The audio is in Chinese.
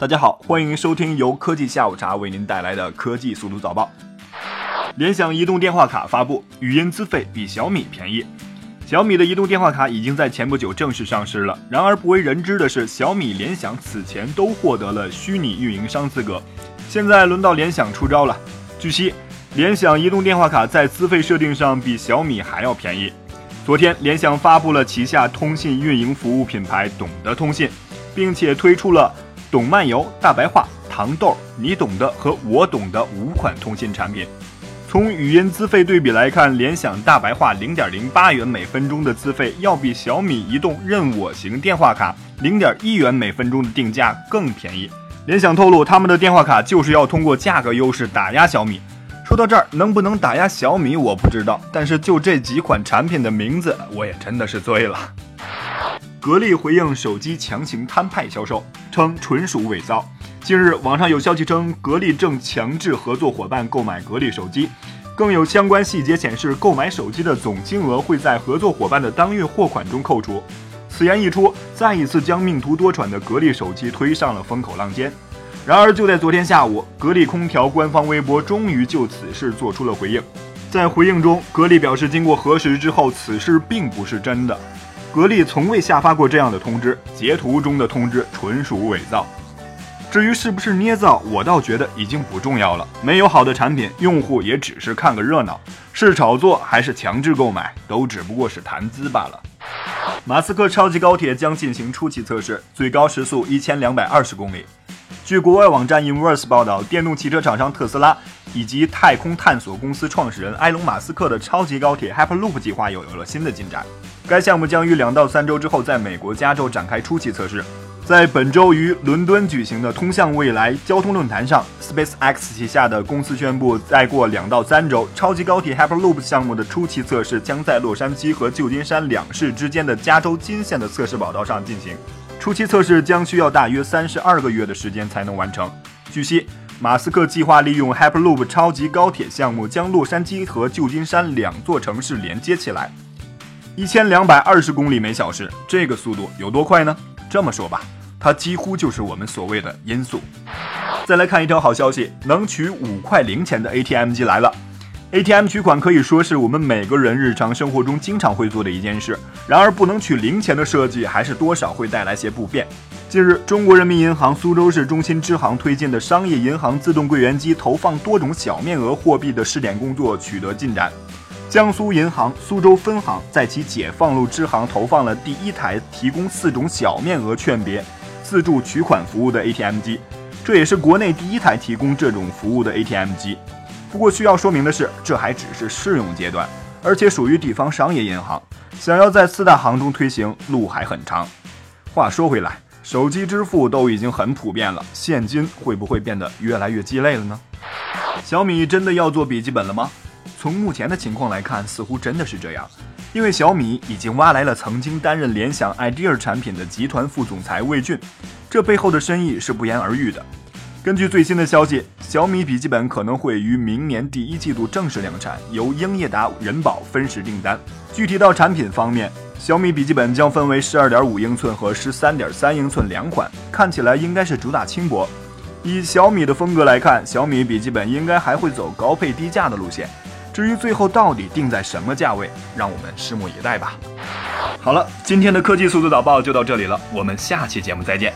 大家好，欢迎收听由科技下午茶为您带来的科技速度早报。联想移动电话卡发布，语音资费比小米便宜。小米的移动电话卡已经在前不久正式上市了。然而不为人知的是，小米、联想此前都获得了虚拟运营商资格，现在轮到联想出招了。据悉，联想移动电话卡在资费设定上比小米还要便宜。昨天，联想发布了旗下通信运营服务品牌懂得通信，并且推出了懂漫游、大白话、糖豆、你懂的和我懂的五款通信产品。从语音资费对比来看，联想大白话零点零八元每分钟的资费要比小米移动任我行电话卡零点一元每分钟的定价更便宜。联想透露，他们的电话卡就是要通过价格优势打压小米。说到这儿，能不能打压小米我不知道，但是就这几款产品的名字，我也真的是醉了。格力回应手机强行摊派销售，称纯属伪造。近日，网上有消息称，格力正强制合作伙伴购买格力手机，更有相关细节显示，购买手机的总金额会在合作伙伴的当月货款中扣除。此言一出，再一次将命途多舛的格力手机推上了风口浪尖。然而，就在昨天下午，格力空调官方微博终于就此事做出了回应。在回应中，格力表示，经过核实之后，此事并不是真的。格力从未下发过这样的通知，截图中的通知纯属伪造。至于是不是捏造，我倒觉得已经不重要了。没有好的产品，用户也只是看个热闹，是炒作还是强制购买，都只不过是谈资罢了。马斯克超级高铁将进行初期测试，最高时速一千两百二十公里。据国外网站 Inverse 报道，电动汽车厂商特斯拉以及太空探索公司创始人埃隆·马斯克的超级高铁 Hyperloop 计划又有了新的进展。该项目将于两到三周之后在美国加州展开初期测试。在本周于伦敦举行的通向未来交通论坛上，SpaceX 旗下的公司宣布，再过两到三周，超级高铁 Hyperloop 项目的初期测试将在洛杉矶和旧金山两市之间的加州金线的测试跑道上进行。初期测试将需要大约三十二个月的时间才能完成。据悉，马斯克计划利用 Hyperloop 超级高铁项目将洛杉矶和旧金山两座城市连接起来。一千两百二十公里每小时，这个速度有多快呢？这么说吧。它几乎就是我们所谓的音速。再来看一条好消息，能取五块零钱的 ATM 机来了。ATM 取款可以说是我们每个人日常生活中经常会做的一件事。然而，不能取零钱的设计还是多少会带来些不便。近日，中国人民银行苏州市中心支行推进的商业银行自动柜员机投放多种小面额货币的试点工作取得进展。江苏银行苏州分行在其解放路支行投放了第一台提供四种小面额券别。自助取款服务的 ATM 机，这也是国内第一台提供这种服务的 ATM 机。不过需要说明的是，这还只是试用阶段，而且属于地方商业银行，想要在四大行中推行，路还很长。话说回来，手机支付都已经很普遍了，现金会不会变得越来越鸡肋了呢？小米真的要做笔记本了吗？从目前的情况来看，似乎真的是这样。因为小米已经挖来了曾经担任联想 idea 产品的集团副总裁魏俊，这背后的深意是不言而喻的。根据最新的消息，小米笔记本可能会于明年第一季度正式量产，由英业达、人保分时订单。具体到产品方面，小米笔记本将分为十二点五英寸和十三点三英寸两款，看起来应该是主打轻薄。以小米的风格来看，小米笔记本应该还会走高配低价的路线。至于最后到底定在什么价位，让我们拭目以待吧。好了，今天的科技速度导报就到这里了，我们下期节目再见。